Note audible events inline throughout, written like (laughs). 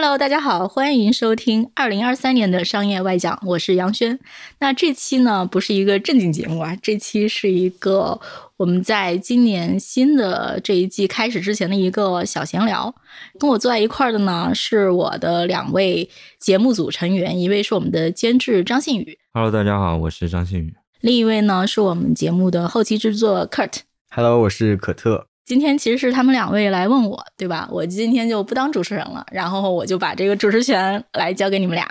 Hello，大家好，欢迎收听二零二三年的商业外讲，我是杨轩。那这期呢不是一个正经节目啊，这期是一个我们在今年新的这一季开始之前的一个小闲聊。跟我坐在一块儿的呢是我的两位节目组成员，一位是我们的监制张信宇，Hello，大家好，我是张信宇。另一位呢是我们节目的后期制作 Kurt，Hello，我是可特。今天其实是他们两位来问我，对吧？我今天就不当主持人了，然后我就把这个主持权来交给你们俩。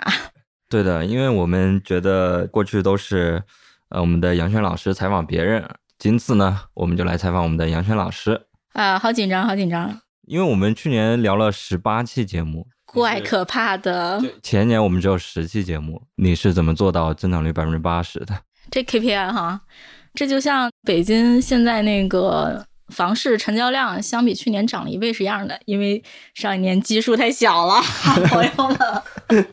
对的，因为我们觉得过去都是呃我们的杨轩老师采访别人，今次呢我们就来采访我们的杨轩老师。啊，好紧张，好紧张！因为我们去年聊了十八期节目，怪可怕的。前年我们只有十期节目，你是怎么做到增长率百分之八十的？这 KPI 哈，这就像北京现在那个。房市成交量相比去年涨了一倍是一样的，因为上一年基数太小了，(laughs) 朋友们。(laughs)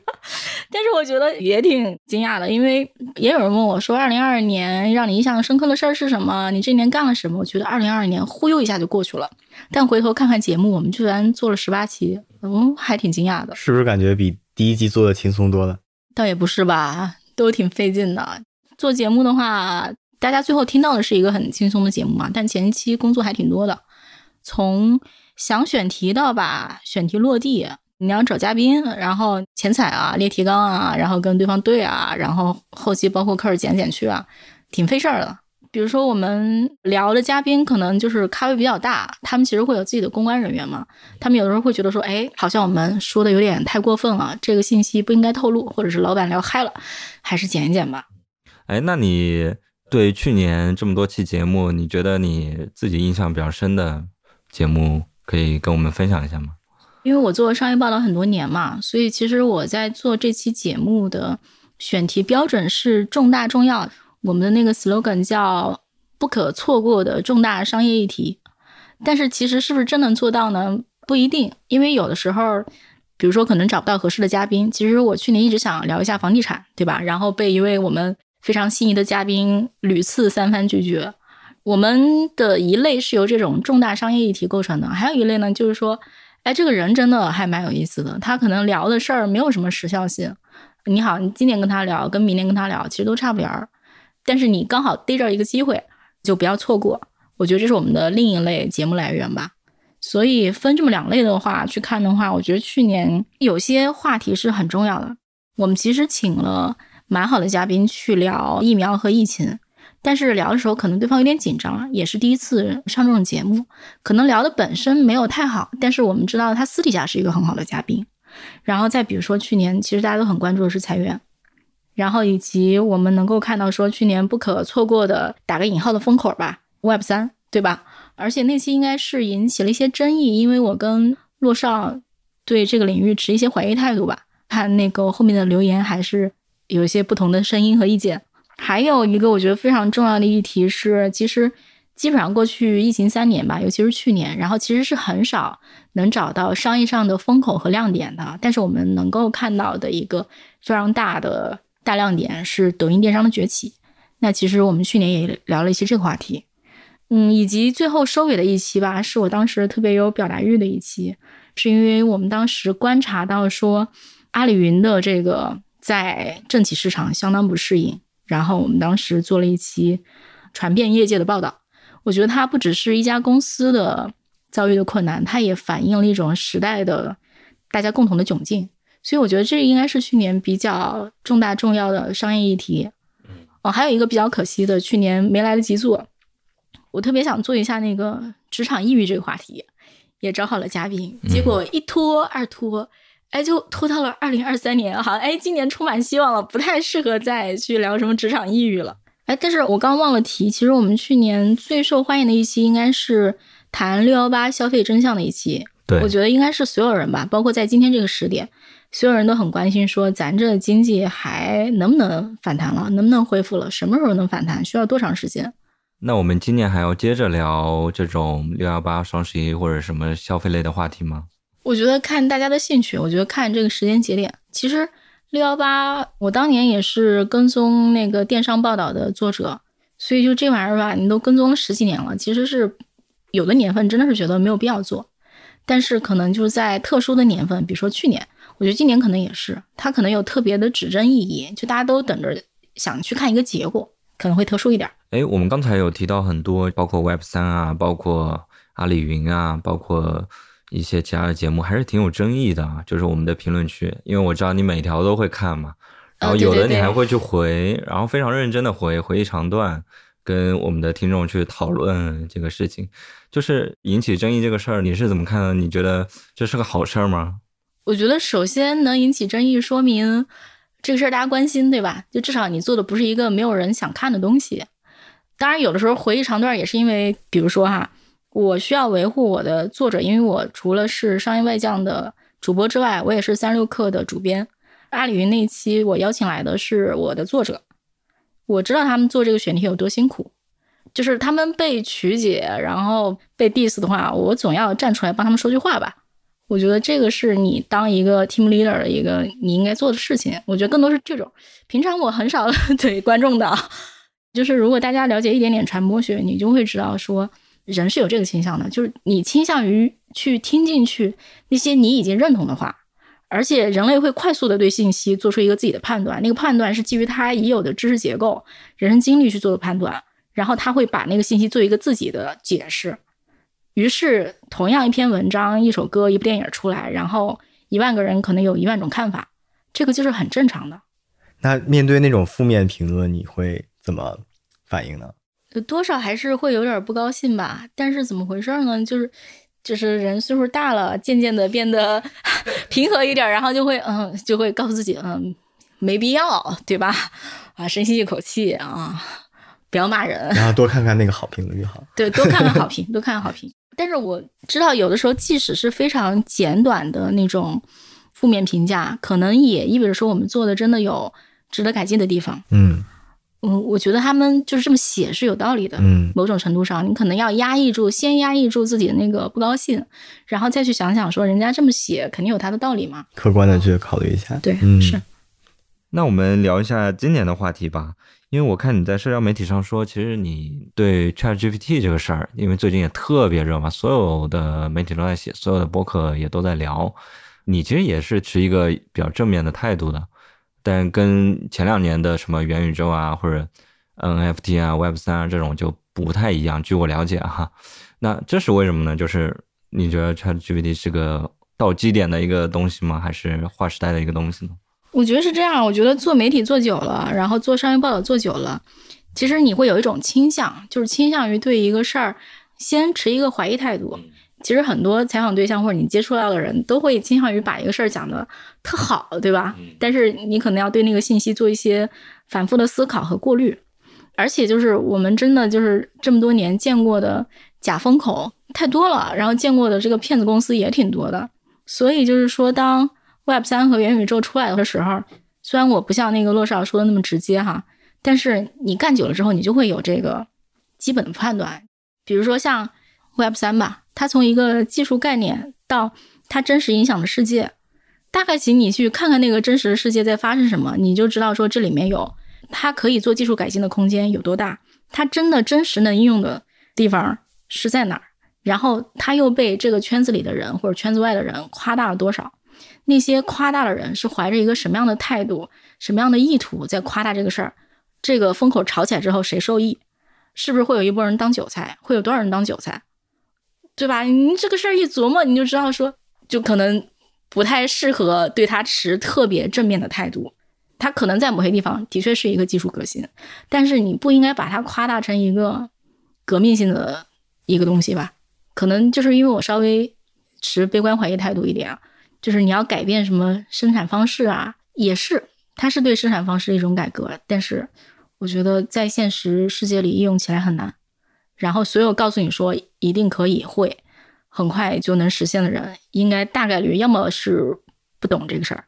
但是我觉得也挺惊讶的，因为也有人问我说：“二零二二年让你印象深刻的事儿是什么？你这年干了什么？”我觉得二零二二年忽悠一下就过去了，但回头看看节目，我们居然做了十八期，嗯，还挺惊讶的。是不是感觉比第一季做的轻松多了？倒也不是吧，都挺费劲的。做节目的话。大家最后听到的是一个很轻松的节目嘛？但前期工作还挺多的，从想选题到把选题落地，你要找嘉宾，然后前采啊、列提纲啊，然后跟对方对啊，然后后期包括开始剪剪去啊，挺费事儿的。比如说我们聊的嘉宾可能就是咖位比较大，他们其实会有自己的公关人员嘛，他们有的时候会觉得说，哎，好像我们说的有点太过分了，这个信息不应该透露，或者是老板聊嗨了，还是剪一剪吧。哎，那你？对去年这么多期节目，你觉得你自己印象比较深的节目，可以跟我们分享一下吗？因为我做商业报道很多年嘛，所以其实我在做这期节目的选题标准是重大重要。我们的那个 slogan 叫“不可错过的重大商业议题”，但是其实是不是真能做到呢？不一定，因为有的时候，比如说可能找不到合适的嘉宾。其实我去年一直想聊一下房地产，对吧？然后被一位我们。非常心仪的嘉宾屡次三番拒绝。我们的一类是由这种重大商业议题构成的，还有一类呢，就是说，哎，这个人真的还蛮有意思的，他可能聊的事儿没有什么时效性。你好，你今年跟他聊，跟明年跟他聊，其实都差不离儿。但是你刚好逮着一个机会，就不要错过。我觉得这是我们的另一类节目来源吧。所以分这么两类的话去看的话，我觉得去年有些话题是很重要的。我们其实请了。蛮好的嘉宾去聊疫苗和疫情，但是聊的时候可能对方有点紧张，也是第一次上这种节目，可能聊的本身没有太好，但是我们知道他私底下是一个很好的嘉宾。然后再比如说去年，其实大家都很关注的是裁员，然后以及我们能够看到说去年不可错过的打个引号的风口吧，Web 三，对吧？而且那期应该是引起了一些争议，因为我跟洛少对这个领域持一些怀疑态度吧，看那个后面的留言还是。有一些不同的声音和意见，还有一个我觉得非常重要的议题是，其实基本上过去疫情三年吧，尤其是去年，然后其实是很少能找到商业上的风口和亮点的。但是我们能够看到的一个非常大的大亮点是抖音电商的崛起。那其实我们去年也聊了一些这个话题，嗯，以及最后收尾的一期吧，是我当时特别有表达欲的一期，是因为我们当时观察到说阿里云的这个。在政企市场相当不适应，然后我们当时做了一期传遍业界的报道。我觉得它不只是一家公司的遭遇的困难，它也反映了一种时代的大家共同的窘境。所以我觉得这应该是去年比较重大重要的商业议题。哦，还有一个比较可惜的，去年没来得及做。我特别想做一下那个职场抑郁这个话题，也找好了嘉宾，结果一拖二拖。哎，就拖到了二零二三年，好像哎，今年充满希望了，不太适合再去聊什么职场抑郁了。哎，但是我刚忘了提，其实我们去年最受欢迎的一期应该是谈六幺八消费真相的一期。对，我觉得应该是所有人吧，包括在今天这个时点，所有人都很关心，说咱这经济还能不能反弹了，能不能恢复了，什么时候能反弹，需要多长时间？那我们今年还要接着聊这种六幺八、双十一或者什么消费类的话题吗？我觉得看大家的兴趣，我觉得看这个时间节点。其实六幺八，我当年也是跟踪那个电商报道的作者，所以就这玩意儿吧，你都跟踪了十几年了，其实是有的年份真的是觉得没有必要做，但是可能就是在特殊的年份，比如说去年。我觉得今年可能也是，它可能有特别的指针意义，就大家都等着想去看一个结果，可能会特殊一点。哎，我们刚才有提到很多，包括 Web 三啊，包括阿里云啊，包括一些其他的节目，还是挺有争议的。就是我们的评论区，因为我知道你每条都会看嘛，然后有的你还会去回，然后非常认真的回，回一长段，跟我们的听众去讨论这个事情，就是引起争议这个事儿，你是怎么看的？你觉得这是个好事儿吗？我觉得首先能引起争议，说明这个事儿大家关心，对吧？就至少你做的不是一个没有人想看的东西。当然，有的时候回忆长段也是因为，比如说哈，我需要维护我的作者，因为我除了是商业外将的主播之外，我也是三六氪的主编。阿里云那期我邀请来的是我的作者，我知道他们做这个选题有多辛苦，就是他们被曲解，然后被 diss 的话，我总要站出来帮他们说句话吧。我觉得这个是你当一个 team leader 的一个你应该做的事情。我觉得更多是这种。平常我很少 (laughs) 怼观众的，就是如果大家了解一点点传播学，你就会知道说人是有这个倾向的，就是你倾向于去听进去那些你已经认同的话，而且人类会快速的对信息做出一个自己的判断，那个判断是基于他已有的知识结构、人生经历去做的判断，然后他会把那个信息做一个自己的解释。于是，同样一篇文章、一首歌、一部电影出来，然后一万个人可能有一万种看法，这个就是很正常的。那面对那种负面评论，你会怎么反应呢？多少还是会有点不高兴吧。但是怎么回事呢？就是，就是人岁数大了，渐渐的变得 (laughs) 平和一点，然后就会嗯，就会告诉自己，嗯，没必要，对吧？啊，深吸一口气啊，不要骂人，然后多看看那个好评论就好。对，多看看好 (laughs) 评，多看看好评。但是我知道，有的时候即使是非常简短的那种负面评价，可能也意味着说我们做的真的有值得改进的地方。嗯嗯，我觉得他们就是这么写是有道理的。嗯，某种程度上，你可能要压抑住，先压抑住自己的那个不高兴，然后再去想想说，人家这么写肯定有他的道理嘛。客观的去考虑一下。对，嗯，是。那我们聊一下今年的话题吧。因为我看你在社交媒体上说，其实你对 ChatGPT 这个事儿，因为最近也特别热嘛，所有的媒体都在写，所有的博客也都在聊。你其实也是持一个比较正面的态度的，但跟前两年的什么元宇宙啊，或者 NFT 啊、Web 三啊这种就不太一样。据我了解哈，那这是为什么呢？就是你觉得 ChatGPT 是个到基点的一个东西吗？还是划时代的一个东西呢？我觉得是这样，我觉得做媒体做久了，然后做商业报道做久了，其实你会有一种倾向，就是倾向于对一个事儿先持一个怀疑态度。其实很多采访对象或者你接触到的人都会倾向于把一个事儿讲的特好，对吧？但是你可能要对那个信息做一些反复的思考和过滤。而且就是我们真的就是这么多年见过的假风口太多了，然后见过的这个骗子公司也挺多的，所以就是说当。Web 三和元宇宙出来的时候，虽然我不像那个洛少说的那么直接哈，但是你干久了之后，你就会有这个基本的判断。比如说像 Web 三吧，它从一个技术概念到它真实影响的世界，大概请你去看看那个真实的世界在发生什么，你就知道说这里面有它可以做技术改进的空间有多大，它真的真实能应用的地方是在哪儿，然后它又被这个圈子里的人或者圈子外的人夸大了多少。那些夸大的人是怀着一个什么样的态度、什么样的意图在夸大这个事儿？这个风口炒起来之后，谁受益？是不是会有一波人当韭菜？会有多少人当韭菜？对吧？你这个事儿一琢磨，你就知道说，就可能不太适合对他持特别正面的态度。他可能在某些地方的确是一个技术革新，但是你不应该把它夸大成一个革命性的一个东西吧？可能就是因为我稍微持悲观怀疑态度一点啊。就是你要改变什么生产方式啊，也是，它是对生产方式的一种改革，但是我觉得在现实世界里应用起来很难。然后所有告诉你说一定可以会很快就能实现的人，应该大概率要么是不懂这个事儿，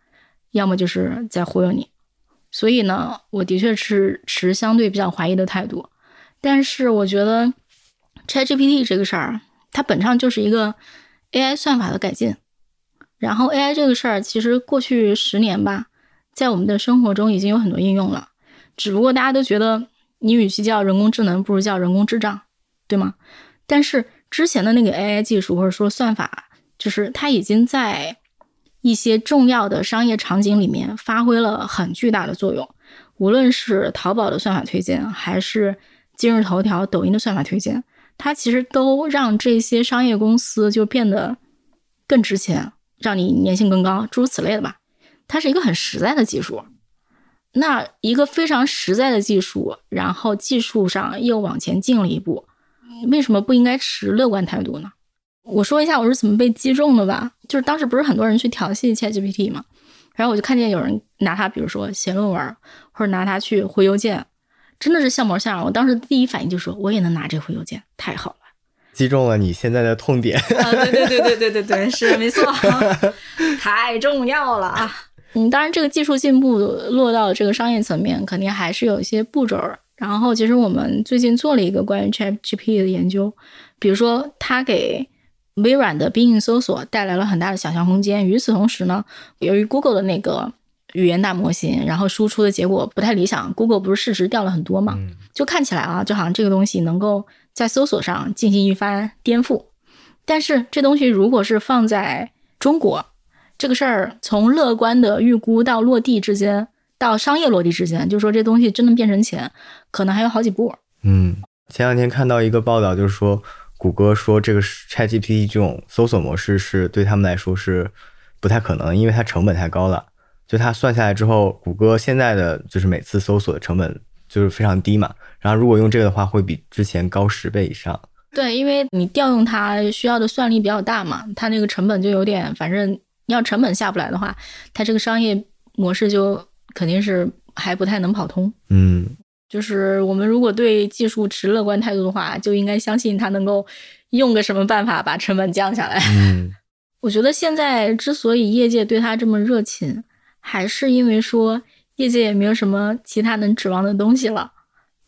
要么就是在忽悠你。所以呢，我的确是持相对比较怀疑的态度。但是我觉得 ChatGPT 这个事儿，它本质上就是一个 AI 算法的改进。然后 AI 这个事儿，其实过去十年吧，在我们的生活中已经有很多应用了。只不过大家都觉得，你与其叫人工智能，不如叫人工智障，对吗？但是之前的那个 AI 技术或者说算法，就是它已经在一些重要的商业场景里面发挥了很巨大的作用。无论是淘宝的算法推荐，还是今日头条、抖音的算法推荐，它其实都让这些商业公司就变得更值钱。让你粘性更高，诸如此类的吧。它是一个很实在的技术。那一个非常实在的技术，然后技术上又往前进了一步，为什么不应该持乐观态度呢？我说一下我是怎么被击中的吧。就是当时不是很多人去调戏 ChatGPT 吗？然后我就看见有人拿它，比如说写论文，或者拿它去回邮件，真的是像模像样。我当时第一反应就说，我也能拿这回邮件，太好了。击中了你现在的痛点啊！对对对对对对对，是没错，(laughs) 太重要了啊！嗯，当然，这个技术进步落到这个商业层面，肯定还是有一些步骤。然后，其实我们最近做了一个关于 ChatGPT 的研究，比如说，它给微软的 Bing 搜索带来了很大的想象空间。与此同时呢，由于 Google 的那个语言大模型，然后输出的结果不太理想，Google 不是市值掉了很多嘛？就看起来啊，就好像这个东西能够。在搜索上进行一番颠覆，但是这东西如果是放在中国，这个事儿从乐观的预估到落地之间，到商业落地之间，就说这东西真的变成钱，可能还有好几步。嗯，前两天看到一个报道，就是说谷歌说这个 ChatGPT 这种搜索模式是对他们来说是不太可能，因为它成本太高了。就它算下来之后，谷歌现在的就是每次搜索的成本。就是非常低嘛，然后如果用这个的话，会比之前高十倍以上。对，因为你调用它需要的算力比较大嘛，它那个成本就有点，反正要成本下不来的话，它这个商业模式就肯定是还不太能跑通。嗯，就是我们如果对技术持乐观态度的话，就应该相信它能够用个什么办法把成本降下来。嗯，(laughs) 我觉得现在之所以业界对它这么热情，还是因为说。业界也没有什么其他能指望的东西了，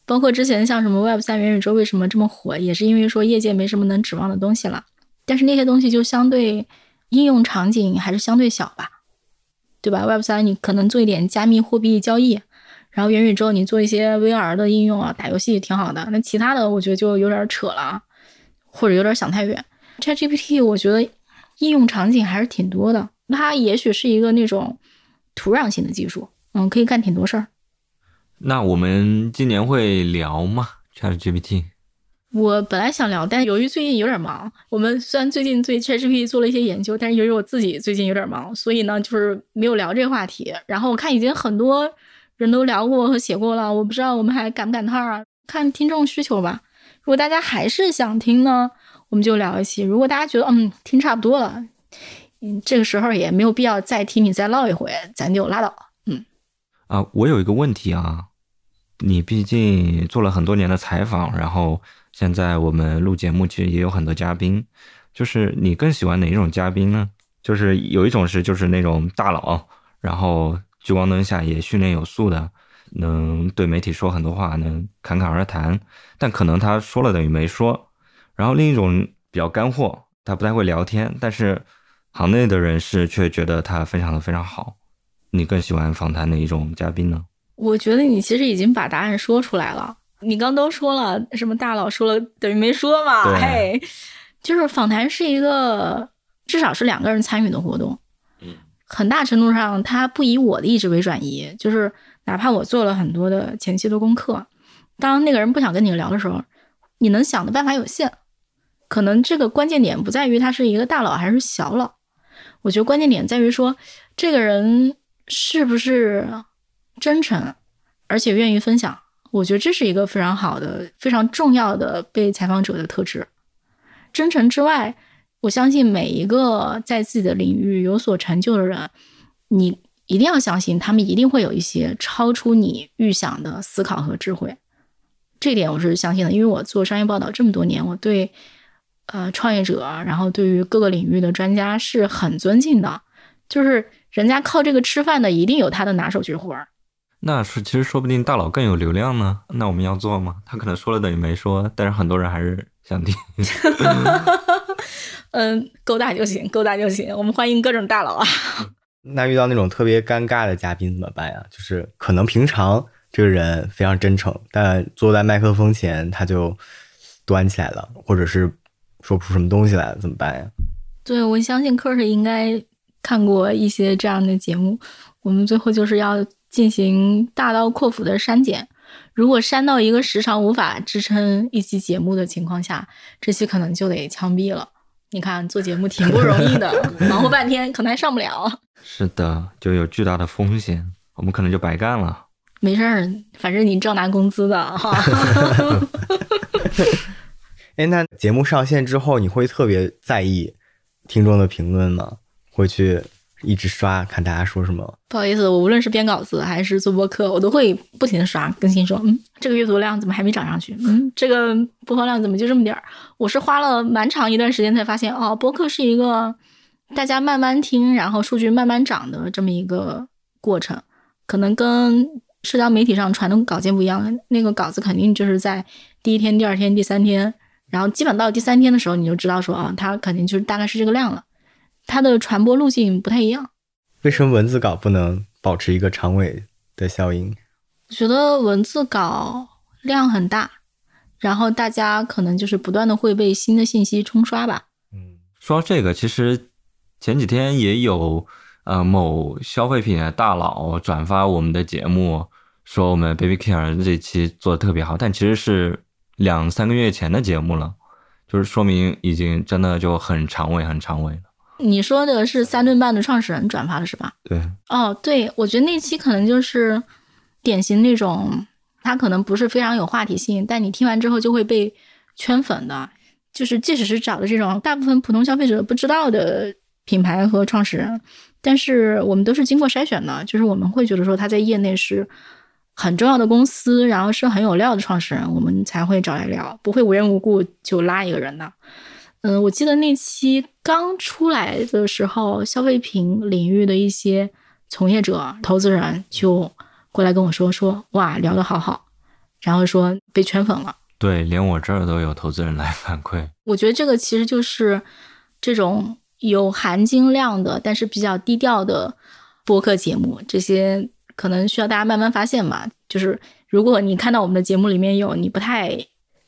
包括之前像什么 Web 三元宇宙为什么这么火，也是因为说业界没什么能指望的东西了。但是那些东西就相对应用场景还是相对小吧，对吧？Web 三你可能做一点加密货币交易，然后元宇宙你做一些 VR 的应用啊，打游戏挺好的。那其他的我觉得就有点扯了，或者有点想太远。ChatGPT 我觉得应用场景还是挺多的，它也许是一个那种土壤型的技术。嗯，可以干挺多事儿。那我们今年会聊吗？ChatGPT？我本来想聊，但由于最近有点忙，我们虽然最近对 ChatGPT 做了一些研究，但是由于我自己最近有点忙，所以呢，就是没有聊这个话题。然后我看已经很多人都聊过和写过了，我不知道我们还赶不赶趟啊？看听众需求吧。如果大家还是想听呢，我们就聊一期；如果大家觉得嗯听差不多了，嗯，这个时候也没有必要再听你再唠一回，咱就拉倒。嗯啊，我有一个问题啊，你毕竟做了很多年的采访，然后现在我们录节目其实也有很多嘉宾，就是你更喜欢哪一种嘉宾呢？就是有一种是就是那种大佬，然后聚光灯下也训练有素的，能对媒体说很多话，能侃侃而谈，但可能他说了等于没说。然后另一种比较干货，他不太会聊天，但是行内的人士却觉得他非常的非常好。你更喜欢访谈哪一种嘉宾呢？我觉得你其实已经把答案说出来了。你刚都说了，什么大佬说了等于没说嘛？嘿，就是访谈是一个至少是两个人参与的活动。嗯，很大程度上，他不以我的意志为转移。就是哪怕我做了很多的前期的功课，当那个人不想跟你聊的时候，你能想的办法有限。可能这个关键点不在于他是一个大佬还是小佬，我觉得关键点在于说这个人。是不是真诚，而且愿意分享？我觉得这是一个非常好的、非常重要的被采访者的特质。真诚之外，我相信每一个在自己的领域有所成就的人，你一定要相信他们一定会有一些超出你预想的思考和智慧。这点我是相信的，因为我做商业报道这么多年，我对呃创业者，然后对于各个领域的专家是很尊敬的。就是人家靠这个吃饭的，一定有他的拿手绝活儿。那是其实说不定大佬更有流量呢。那我们要做吗？他可能说了等于没说，但是很多人还是想听。(laughs) 嗯，够大就行，够大就行。我们欢迎各种大佬啊。(laughs) 那遇到那种特别尴尬的嘉宾怎么办呀？就是可能平常这个人非常真诚，但坐在麦克风前他就端起来了，或者是说不出什么东西来了，怎么办呀？对，我相信科是应该看过一些这样的节目。我们最后就是要进行大刀阔斧的删减。如果删到一个时长无法支撑一期节目的情况下，这期可能就得枪毙了。你看做节目挺不容易的，(laughs) 忙活半天可能还上不了。是的，就有巨大的风险，我们可能就白干了。没事儿，反正你照拿工资的哈。(laughs) 哎，那节目上线之后，你会特别在意听众的评论吗？会去一直刷看大家说什么？不好意思，我无论是编稿子还是做播客，我都会不停的刷更新，说嗯，这个阅读量怎么还没涨上去？嗯，这个播放量怎么就这么点儿？我是花了蛮长一段时间才发现，哦，播客是一个大家慢慢听，然后数据慢慢涨的这么一个过程，可能跟社交媒体上传的稿件不一样，那个稿子肯定就是在第一天、第二天、第三天。然后基本到第三天的时候，你就知道说啊，它肯定就是大概是这个量了，它的传播路径不太一样。为什么文字稿不能保持一个长尾的效应？我觉得文字稿量很大，然后大家可能就是不断的会被新的信息冲刷吧。嗯，说到这个，其实前几天也有呃某消费品的大佬转发我们的节目，说我们 Baby Care 这期做的特别好，但其实是。两三个月前的节目了，就是说明已经真的就很长尾，很长尾了。你说的是三顿半的创始人转发的是吧？对。哦，对，我觉得那期可能就是典型那种，他可能不是非常有话题性，但你听完之后就会被圈粉的。就是即使是找的这种大部分普通消费者不知道的品牌和创始人，但是我们都是经过筛选的，就是我们会觉得说他在业内是。很重要的公司，然后是很有料的创始人，我们才会找来聊，不会无缘无故就拉一个人的。嗯，我记得那期刚出来的时候，消费品领域的一些从业者、投资人就过来跟我说说，哇，聊得好好，然后说被圈粉了。对，连我这儿都有投资人来反馈。我觉得这个其实就是这种有含金量的，但是比较低调的播客节目，这些。可能需要大家慢慢发现吧。就是如果你看到我们的节目里面有你不太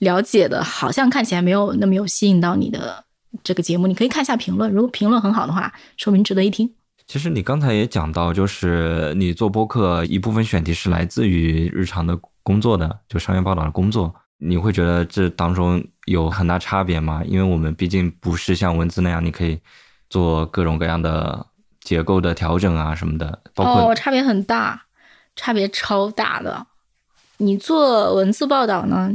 了解的，好像看起来没有那么有吸引到你的这个节目，你可以看一下评论。如果评论很好的话，说明值得一听。其实你刚才也讲到，就是你做播客一部分选题是来自于日常的工作的，就商业报道的工作。你会觉得这当中有很大差别吗？因为我们毕竟不是像文字那样，你可以做各种各样的。结构的调整啊什么的，包括哦，差别很大，差别超大的。你做文字报道呢，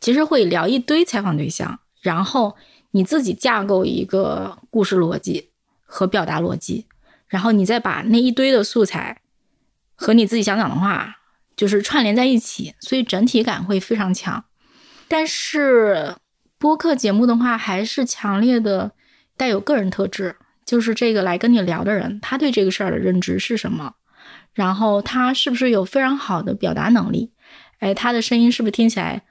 其实会聊一堆采访对象，然后你自己架构一个故事逻辑和表达逻辑，然后你再把那一堆的素材和你自己想讲的话，就是串联在一起，所以整体感会非常强。但是播客节目的话，还是强烈的带有个人特质。就是这个来跟你聊的人，他对这个事儿的认知是什么？然后他是不是有非常好的表达能力？哎，他的声音是不是听起来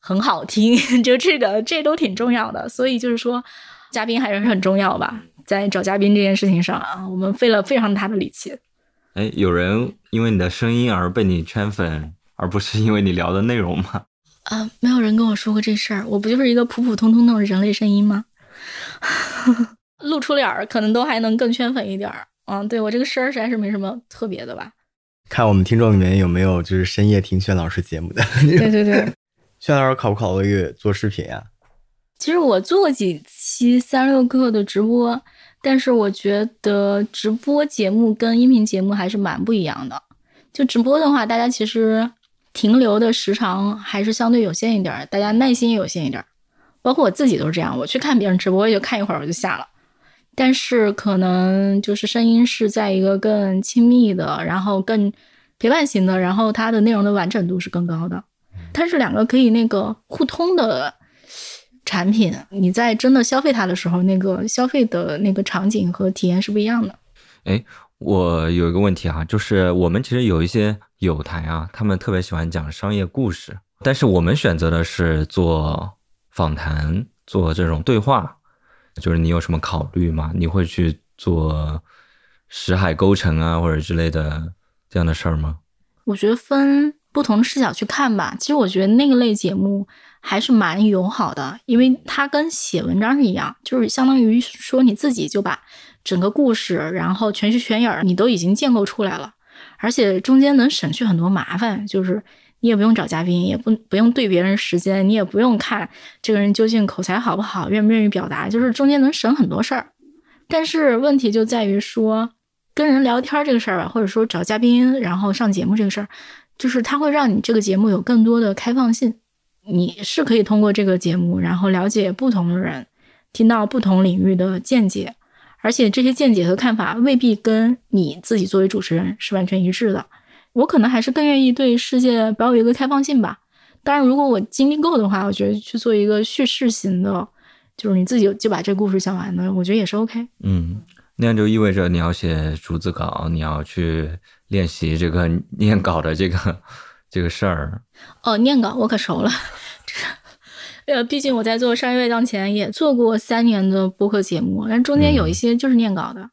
很好听？(laughs) 就这个，这都挺重要的。所以就是说，嘉宾还是很重要吧。在找嘉宾这件事情上啊，我们费了非常大的力气。哎，有人因为你的声音而被你圈粉，而不是因为你聊的内容吗？啊，没有人跟我说过这事儿。我不就是一个普普通通的人类声音吗？(laughs) 露出脸儿，可能都还能更圈粉一点儿。嗯，对我这个声儿实在是没什么特别的吧。看我们听众里面有没有就是深夜听轩老师节目的。(laughs) 对对对，轩老师考不考虑做视频呀？其实我做过几期三六课的直播，但是我觉得直播节目跟音频节目还是蛮不一样的。就直播的话，大家其实停留的时长还是相对有限一点，大家耐心也有限一点。包括我自己都是这样，我去看别人直播，也就看一会儿我就下了。但是可能就是声音是在一个更亲密的，然后更陪伴型的，然后它的内容的完整度是更高的。它是两个可以那个互通的产品。你在真的消费它的时候，那个消费的那个场景和体验是不一样的。哎，我有一个问题啊，就是我们其实有一些友台啊，他们特别喜欢讲商业故事，但是我们选择的是做访谈，做这种对话。就是你有什么考虑吗？你会去做石海沟城啊，或者之类的这样的事儿吗？我觉得分不同的视角去看吧。其实我觉得那个类节目还是蛮友好的，因为它跟写文章是一样，就是相当于说你自己就把整个故事，然后全虚全影，你都已经建构出来了，而且中间能省去很多麻烦，就是你也不用找嘉宾，也不不用对别人时间，你也不用看这个人究竟口才好不好，愿不愿意表达，就是中间能省很多事儿。但是问题就在于说。跟人聊天这个事儿吧，或者说找嘉宾然后上节目这个事儿，就是它会让你这个节目有更多的开放性。你是可以通过这个节目，然后了解不同的人，听到不同领域的见解，而且这些见解和看法未必跟你自己作为主持人是完全一致的。我可能还是更愿意对世界保有一个开放性吧。当然，如果我精力够的话，我觉得去做一个叙事型的，就是你自己就把这故事讲完的，我觉得也是 OK。嗯。那样就意味着你要写逐字稿，你要去练习这个 (laughs) 念稿的这个这个事儿。哦，念稿我可熟了，呃，毕竟我在做商业外当前也做过三年的播客节目，但中间有一些就是念稿的。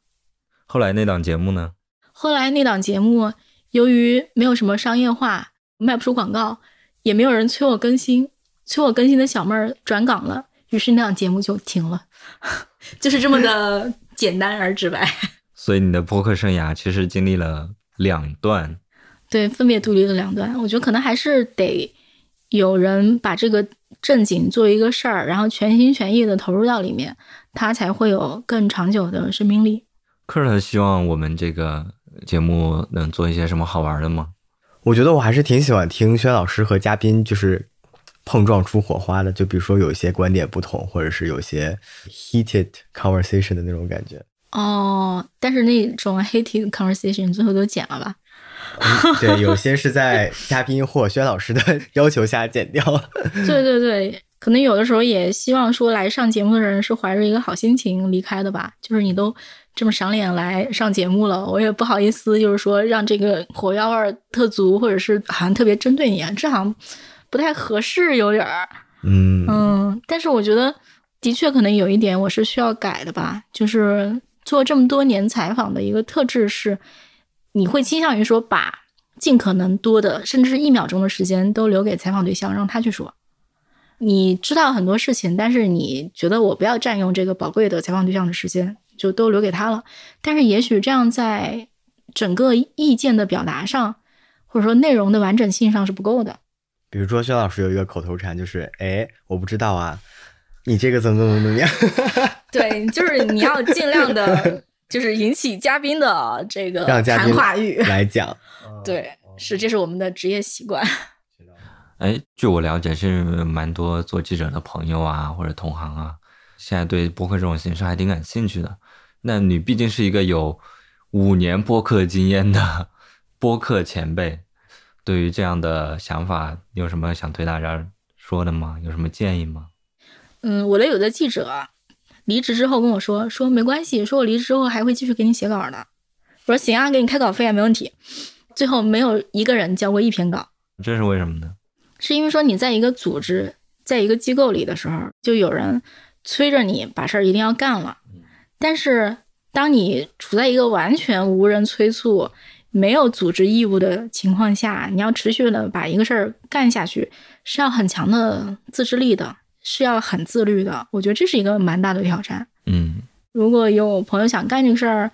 后来那档节目呢？后来那档节目由于没有什么商业化，卖不出广告，也没有人催我更新，催我更新的小妹儿转岗了，于是那档节目就停了，(laughs) 就是这么的。简单而直白，(laughs) 所以你的播客生涯其实经历了两段，对，分别独立了两段。我觉得可能还是得有人把这个正经做一个事儿，然后全心全意的投入到里面，它才会有更长久的生命力。克特希望我们这个节目能做一些什么好玩的吗？我觉得我还是挺喜欢听薛老师和嘉宾就是碰撞出火花的，就比如说有一些观点不同，或者是有些。heated conversation 的那种感觉哦，但是那种 heated conversation 最后都剪了吧？对，(laughs) 有些是在嘉宾或薛老师的要求下剪掉了。对对对，可能有的时候也希望说来上节目的人是怀着一个好心情离开的吧。就是你都这么赏脸来上节目了，我也不好意思，就是说让这个火药味特足，或者是好像特别针对你啊，这好像不太合适，有点儿。嗯嗯，但是我觉得。的确，可能有一点我是需要改的吧。就是做这么多年采访的一个特质是，你会倾向于说把尽可能多的，甚至是一秒钟的时间都留给采访对象，让他去说。你知道很多事情，但是你觉得我不要占用这个宝贵的采访对象的时间，就都留给他了。但是也许这样在整个意见的表达上，或者说内容的完整性上是不够的。比如说，薛老师有一个口头禅，就是“哎，我不知道啊”。你这个怎么怎么怎么样？(laughs) (laughs) 对，就是你要尽量的，就是引起嘉宾的这个谈话欲来讲。(laughs) 对，是，这是我们的职业习惯。哎，据我了解，是蛮多做记者的朋友啊，或者同行啊，现在对播客这种形式还挺感兴趣的。那你毕竟是一个有五年播客经验的播客前辈，对于这样的想法，你有什么想对大家说的吗？有什么建议吗？嗯，我的有的记者离职之后跟我说，说没关系，说我离职之后还会继续给你写稿的。我说行啊，给你开稿费啊，没问题。最后没有一个人交过一篇稿，这是为什么呢？是因为说你在一个组织，在一个机构里的时候，就有人催着你把事儿一定要干了。但是当你处在一个完全无人催促、没有组织义务的情况下，你要持续的把一个事儿干下去，是要很强的自制力的。是要很自律的，我觉得这是一个蛮大的挑战。嗯，如果有朋友想干这个事儿，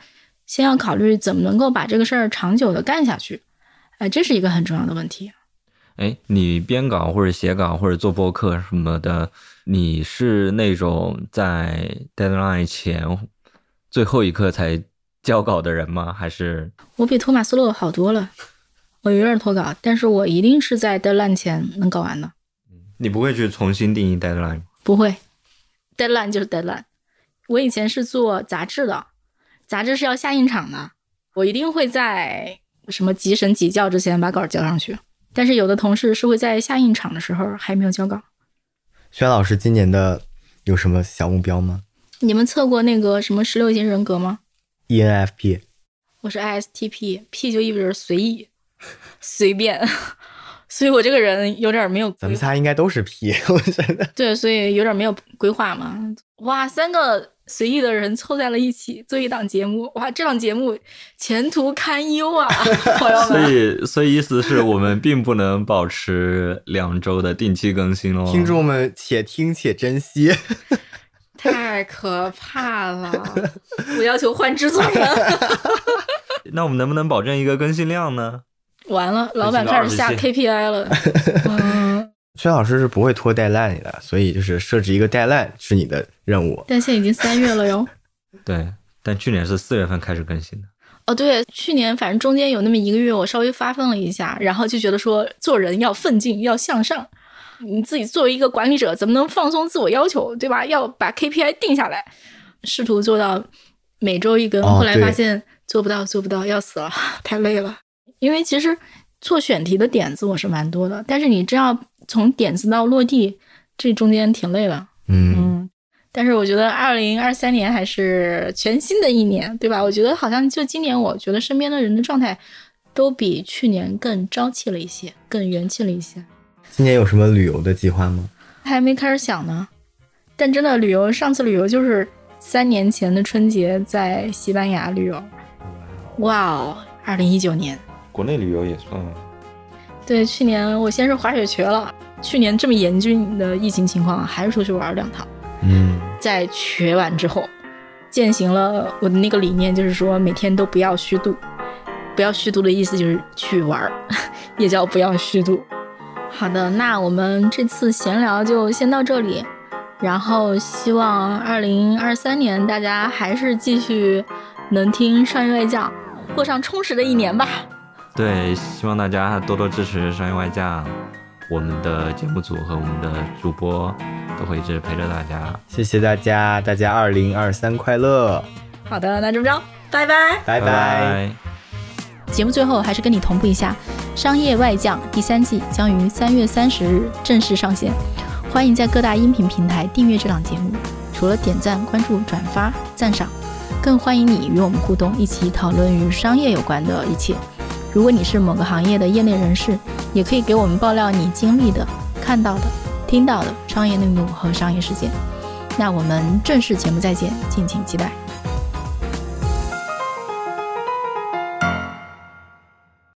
先要考虑怎么能够把这个事儿长久的干下去。哎，这是一个很重要的问题。哎，你编稿或者写稿或者做播客什么的，你是那种在 deadline 前最后一刻才交稿的人吗？还是我比托马斯洛好多了，我有点脱稿，但是我一定是在 deadline 前能搞完的。你不会去重新定义 deadline？不会，deadline 就是 deadline。我以前是做杂志的，杂志是要下印厂的，我一定会在什么几审几校之前把稿交上去。但是有的同事是会在下印厂的时候还没有交稿。轩老师今年的有什么小目标吗？你们测过那个什么十六型人格吗？ENFP。我是 ISTP，P 就意味着随意、随便，(laughs) 所以我这个人有点没有。咱们仨应该都是 P，(laughs) 我觉得。对，所以有点没有规划嘛。哇，三个随意的人凑在了一起做一档节目，哇，这档节目前途堪忧啊，(laughs) 朋友们。所以，所以意思是我们并不能保持两周的定期更新喽。听众们，且听且珍惜。太可怕了！(laughs) 我要求换制作人。(laughs) 那我们能不能保证一个更新量呢？完了，老板开始下 KPI 了。嗯，薛老师是不会拖 deadline 的，所以就是设置一个 deadline 是你的任务。但现在已经三月了哟。(laughs) 对，但去年是四月份开始更新的。哦，对，去年反正中间有那么一个月，我稍微发奋了一下，然后就觉得说做人要奋进，要向上。你自己作为一个管理者，怎么能放松自我要求，对吧？要把 KPI 定下来，试图做到每周一更。后来发现做不到，做不到，要死了，(laughs) 太累了。因为其实做选题的点子我是蛮多的，但是你真要从点子到落地，这中间挺累的。嗯，但是我觉得二零二三年还是全新的一年，对吧？我觉得好像就今年，我觉得身边的人的状态都比去年更朝气了一些，更元气了一些。今年有什么旅游的计划吗？还没开始想呢。但真的旅游，上次旅游就是三年前的春节在西班牙旅游。哇哦，二零一九年，国内旅游也算。对，去年我先是滑雪瘸了。去年这么严峻的疫情情况，还是出去玩了两趟。嗯，在瘸完之后，践行了我的那个理念，就是说每天都不要虚度。不要虚度的意思就是去玩，(laughs) 也叫不要虚度。好的，那我们这次闲聊就先到这里，然后希望二零二三年大家还是继续能听商业外教，过上充实的一年吧。对，希望大家多多支持商业外教，我们的节目组和我们的主播都会一直陪着大家。谢谢大家，大家二零二三快乐。好的，那这么着，拜拜，拜拜。节目最后还是跟你同步一下。《商业外将》第三季将于三月三十日正式上线，欢迎在各大音频平台订阅这档节目。除了点赞、关注、转发、赞赏，更欢迎你与我们互动，一起讨论与商业有关的一切。如果你是某个行业的业内人士，也可以给我们爆料你经历的、看到的、听到的商业内幕和商业事件。那我们正式节目再见，敬请期待。